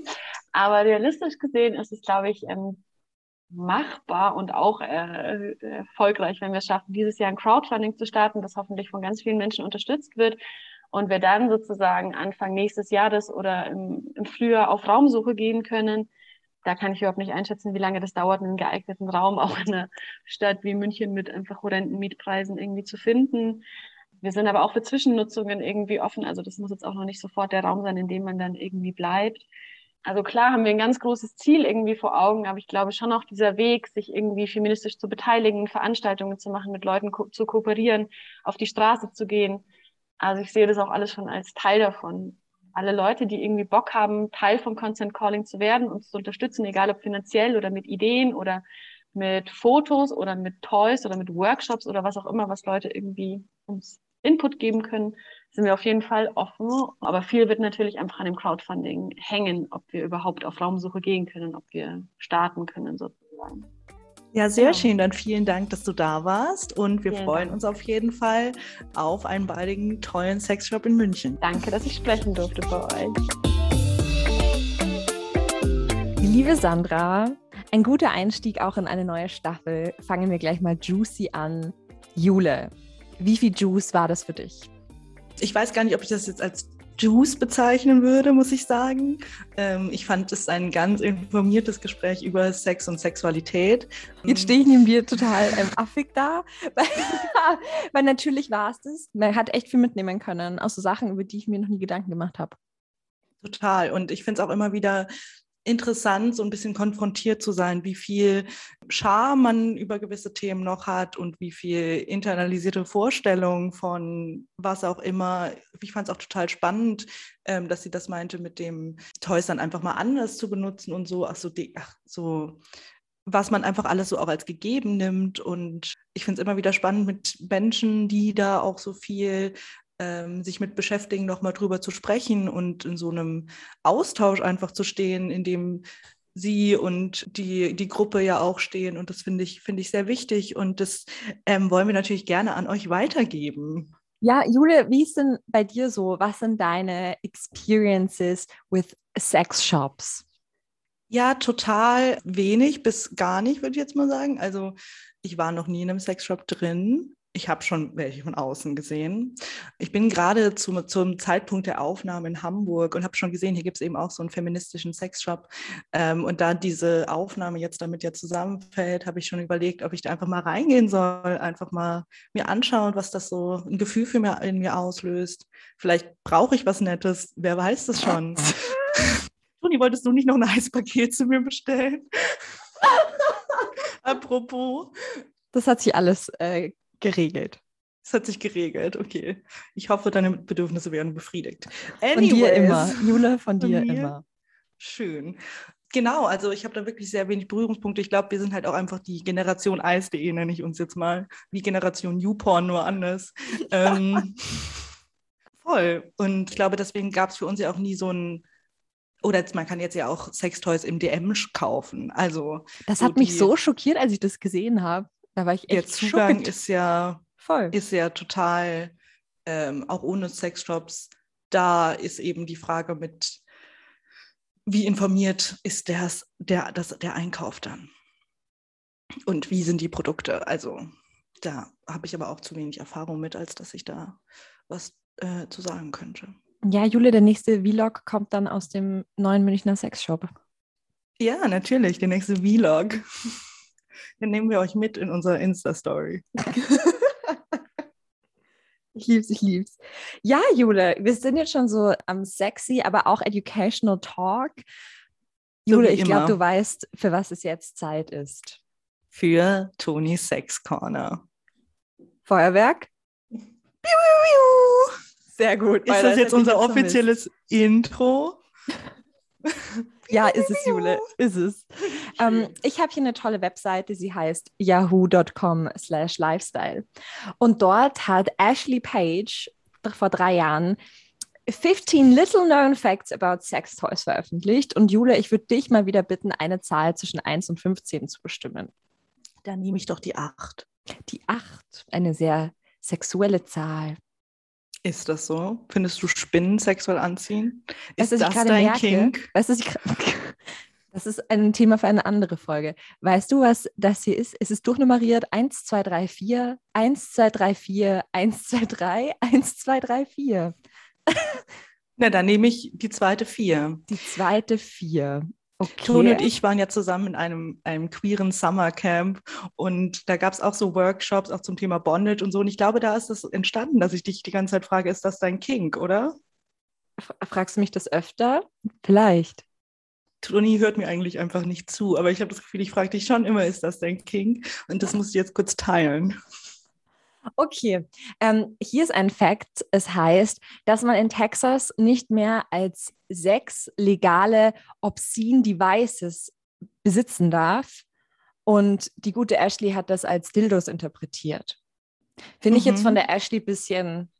Aber realistisch gesehen ist es, glaube ich, ähm, machbar und auch äh, erfolgreich, wenn wir es schaffen, dieses Jahr ein Crowdfunding zu starten, das hoffentlich von ganz vielen Menschen unterstützt wird. Und wir dann sozusagen Anfang nächstes Jahres oder im, im Frühjahr auf Raumsuche gehen können. Da kann ich überhaupt nicht einschätzen, wie lange das dauert, einen geeigneten Raum auch in einer Stadt wie München mit einfach horrenden Mietpreisen irgendwie zu finden. Wir sind aber auch für Zwischennutzungen irgendwie offen. Also das muss jetzt auch noch nicht sofort der Raum sein, in dem man dann irgendwie bleibt. Also klar haben wir ein ganz großes Ziel irgendwie vor Augen, aber ich glaube schon auch dieser Weg, sich irgendwie feministisch zu beteiligen, Veranstaltungen zu machen, mit Leuten ko zu kooperieren, auf die Straße zu gehen. Also ich sehe das auch alles schon als Teil davon. Alle Leute, die irgendwie Bock haben, Teil vom Consent Calling zu werden, uns zu unterstützen, egal ob finanziell oder mit Ideen oder mit Fotos oder mit Toys oder mit Workshops oder was auch immer, was Leute irgendwie uns Input geben können, sind wir auf jeden Fall offen. Aber viel wird natürlich einfach an dem Crowdfunding hängen, ob wir überhaupt auf Raumsuche gehen können, ob wir starten können sozusagen. Ja, sehr ja. schön. Dann vielen Dank, dass du da warst. Und wir vielen freuen Dank. uns auf jeden Fall auf einen baldigen, tollen Sexshop in München. Danke, dass ich sprechen durfte bei euch. Liebe Sandra, ein guter Einstieg auch in eine neue Staffel. Fangen wir gleich mal juicy an. Jule, wie viel Juice war das für dich? Ich weiß gar nicht, ob ich das jetzt als Juice bezeichnen würde, muss ich sagen. Ähm, ich fand es ein ganz informiertes Gespräch über Sex und Sexualität. Jetzt stehe ich neben dir total ähm, affig da, weil, [LAUGHS] weil natürlich war es das. Man hat echt viel mitnehmen können, auch so Sachen, über die ich mir noch nie Gedanken gemacht habe. Total. Und ich finde es auch immer wieder interessant, so ein bisschen konfrontiert zu sein, wie viel Scham man über gewisse Themen noch hat und wie viel internalisierte Vorstellungen von was auch immer. Ich fand es auch total spannend, ähm, dass sie das meinte, mit dem Toys dann einfach mal anders zu benutzen und so, ach so, die, ach so was man einfach alles so auch als gegeben nimmt. Und ich finde es immer wieder spannend mit Menschen, die da auch so viel ähm, sich mit beschäftigen, nochmal drüber zu sprechen und in so einem Austausch einfach zu stehen, in dem sie und die, die Gruppe ja auch stehen. Und das finde ich, finde ich sehr wichtig. Und das ähm, wollen wir natürlich gerne an euch weitergeben. Ja, Jule, wie ist denn bei dir so? Was sind deine Experiences with Sex Shops? Ja, total wenig bis gar nicht, würde ich jetzt mal sagen. Also ich war noch nie in einem Sexshop drin ich habe schon welche von außen gesehen. Ich bin gerade zum, zum Zeitpunkt der Aufnahme in Hamburg und habe schon gesehen, hier gibt es eben auch so einen feministischen Sexshop. Ähm, und da diese Aufnahme jetzt damit ja zusammenfällt, habe ich schon überlegt, ob ich da einfach mal reingehen soll, einfach mal mir anschauen, was das so ein Gefühl für mir in mir auslöst. Vielleicht brauche ich was Nettes, wer weiß das schon. [LAUGHS] Toni, wolltest du nicht noch ein Eispaket zu mir bestellen? [LAUGHS] Apropos. Das hat sich alles äh, geregelt. Es hat sich geregelt, okay. Ich hoffe, deine Bedürfnisse werden befriedigt. Anyways, von dir immer, Jule, von dir von immer. Schön. Genau, also ich habe da wirklich sehr wenig Berührungspunkte. Ich glaube, wir sind halt auch einfach die Generation Eis.de, nenne ich uns jetzt mal, wie Generation YouPorn, nur anders. [LAUGHS] ähm, voll. Und ich glaube, deswegen gab es für uns ja auch nie so ein oder man kann jetzt ja auch Sextoys im DM kaufen. Also das hat so mich so schockiert, als ich das gesehen habe. Da war ich echt Der Zugang schuppet. ist ja, Voll. ist ja total, ähm, auch ohne Sexshops, da ist eben die Frage mit, wie informiert ist das, der, das, der Einkauf dann? Und wie sind die Produkte? Also da habe ich aber auch zu wenig Erfahrung mit, als dass ich da was äh, zu sagen könnte. Ja, Jule, der nächste Vlog kommt dann aus dem neuen Münchner Sexshop. Ja, natürlich, der nächste Vlog. Dann nehmen wir euch mit in unsere Insta-Story. [LAUGHS] Ich lieb's, ich lieb's. Ja, Jule, wir sind jetzt schon so am sexy, aber auch educational Talk. Jule, so ich glaube, du weißt, für was es jetzt Zeit ist. Für Tonys Sex Corner. Feuerwerk? Sehr gut. Ist das jetzt unser offizielles Intro? [LAUGHS] Ja, ist es, Jule, ist es. [LAUGHS] Ähm, ich habe hier eine tolle Webseite, sie heißt yahoo.com slash lifestyle. Und dort hat Ashley Page vor drei Jahren 15 Little Known Facts about Sex Toys veröffentlicht. Und Jule, ich würde dich mal wieder bitten, eine Zahl zwischen 1 und 15 zu bestimmen. Dann nehme ich doch die 8. Die 8, eine sehr sexuelle Zahl. Ist das so? Findest du Spinnen sexuell anziehen? Ist weißt, das dein merke? Kink? Weißt, ich [LAUGHS] das ist ein Thema für eine andere Folge. Weißt du, was das hier ist? Es ist durchnummeriert 1, 2, 3, 4, 1, 2, 3, 4, 1, 2, 3, 1, 2, 3, 4. Na, dann nehme ich die zweite 4. Die zweite 4. Okay. Toni und ich waren ja zusammen in einem, einem queeren Summercamp und da gab es auch so Workshops auch zum Thema Bondage und so. Und ich glaube, da ist es das entstanden, dass ich dich die ganze Zeit frage, ist das dein Kink, oder? Fragst du mich das öfter? Vielleicht. Toni hört mir eigentlich einfach nicht zu, aber ich habe das Gefühl, ich frage dich schon immer, ist das dein Kink? Und das musst du jetzt kurz teilen. Okay, ähm, hier ist ein Fakt. Es heißt, dass man in Texas nicht mehr als sechs legale Obscene Devices besitzen darf. Und die gute Ashley hat das als Dildos interpretiert. Finde ich mhm. jetzt von mhm. der Ashley ein bisschen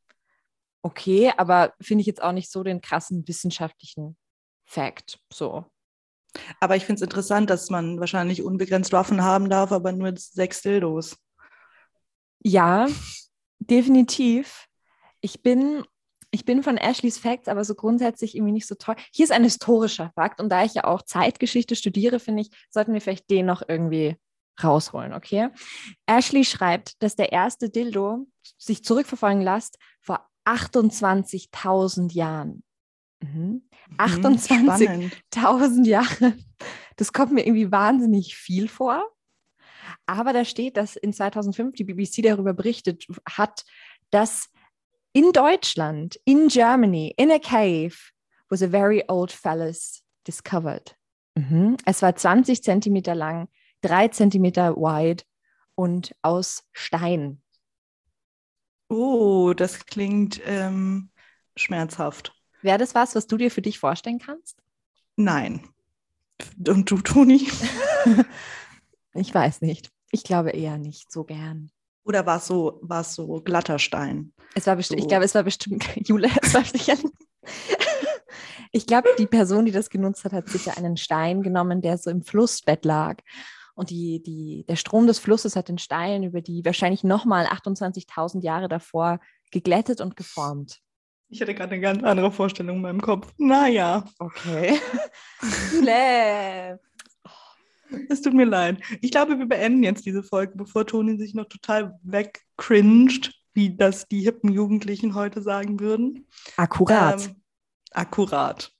okay, aber finde ich jetzt auch nicht so den krassen wissenschaftlichen Fakt. So. Aber ich finde es interessant, dass man wahrscheinlich unbegrenzt Waffen haben darf, aber nur sechs Dildos. Ja, definitiv. Ich bin, ich bin von Ashleys Facts, aber so grundsätzlich irgendwie nicht so toll. Hier ist ein historischer Fakt und da ich ja auch Zeitgeschichte studiere, finde ich, sollten wir vielleicht den noch irgendwie rausholen, okay? Ashley schreibt, dass der erste Dildo sich zurückverfolgen lässt vor 28.000 Jahren. Mhm. Mhm, 28 spannend. 1000 Jahre. Das kommt mir irgendwie wahnsinnig viel vor. Aber da steht, dass in 2005 die BBC darüber berichtet hat, dass in Deutschland, in Germany, in a cave, was a very old phallus discovered. Mhm. Es war 20 Zentimeter lang, 3 Zentimeter wide und aus Stein. Oh, das klingt ähm, schmerzhaft. Wäre das was, was du dir für dich vorstellen kannst? Nein. Und du, Toni? [LAUGHS] Ich weiß nicht. Ich glaube eher nicht so gern. Oder war es so, war es so glatter Stein? Es war bestimmt, So. ich glaube, es war bestimmt, [LAUGHS] Jule, es war sicher. ich glaube, die Person, die das genutzt hat, hat sicher einen Stein genommen, der so im Flussbett lag. Und die, die, der Strom des Flusses hat den Stein über die wahrscheinlich nochmal 28.000 Jahre davor geglättet und geformt. Ich hatte gerade eine ganz andere Vorstellung in meinem Kopf. Naja, Okay. [LAUGHS] Jule. Es tut mir leid. Ich glaube, wir beenden jetzt diese Folge, bevor Toni sich noch total wegcringed, wie das die hippen Jugendlichen heute sagen würden. Akkurat. Ähm, akkurat.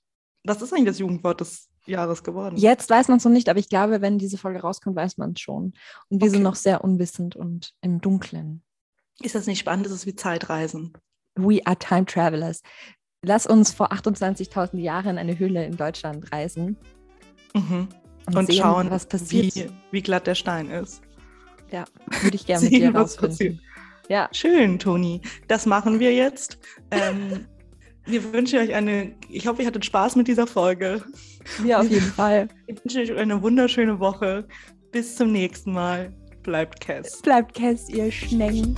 Was ist eigentlich das Jugendwort des Jahres geworden? Jetzt weiß man es noch nicht, aber ich glaube, wenn diese Folge rauskommt, weiß man es schon. Und wir sind Okay. noch sehr unwissend und im Dunklen. Ist das nicht spannend? Das ist wie Zeitreisen. We are time travelers. Lass uns vor 28.000 Jahren in eine Höhle in Deutschland reisen Mhm. Und, Und sehen, schauen, was passiert. Wie, wie glatt der Stein ist. Ja, würde ich gerne [LAUGHS] mit Sehen, dir was rausfinden. Ja, Schön, Toni. Das machen wir jetzt. Ähm, [LAUGHS] wir wünschen euch eine, ich hoffe, ihr hattet Spaß mit dieser Folge. wir auf jeden Fall. [LAUGHS] Ich wünsche euch eine wunderschöne Woche. Bis zum nächsten Mal. Bleibt Cass. Bleibt Cass, ihr Schnecken.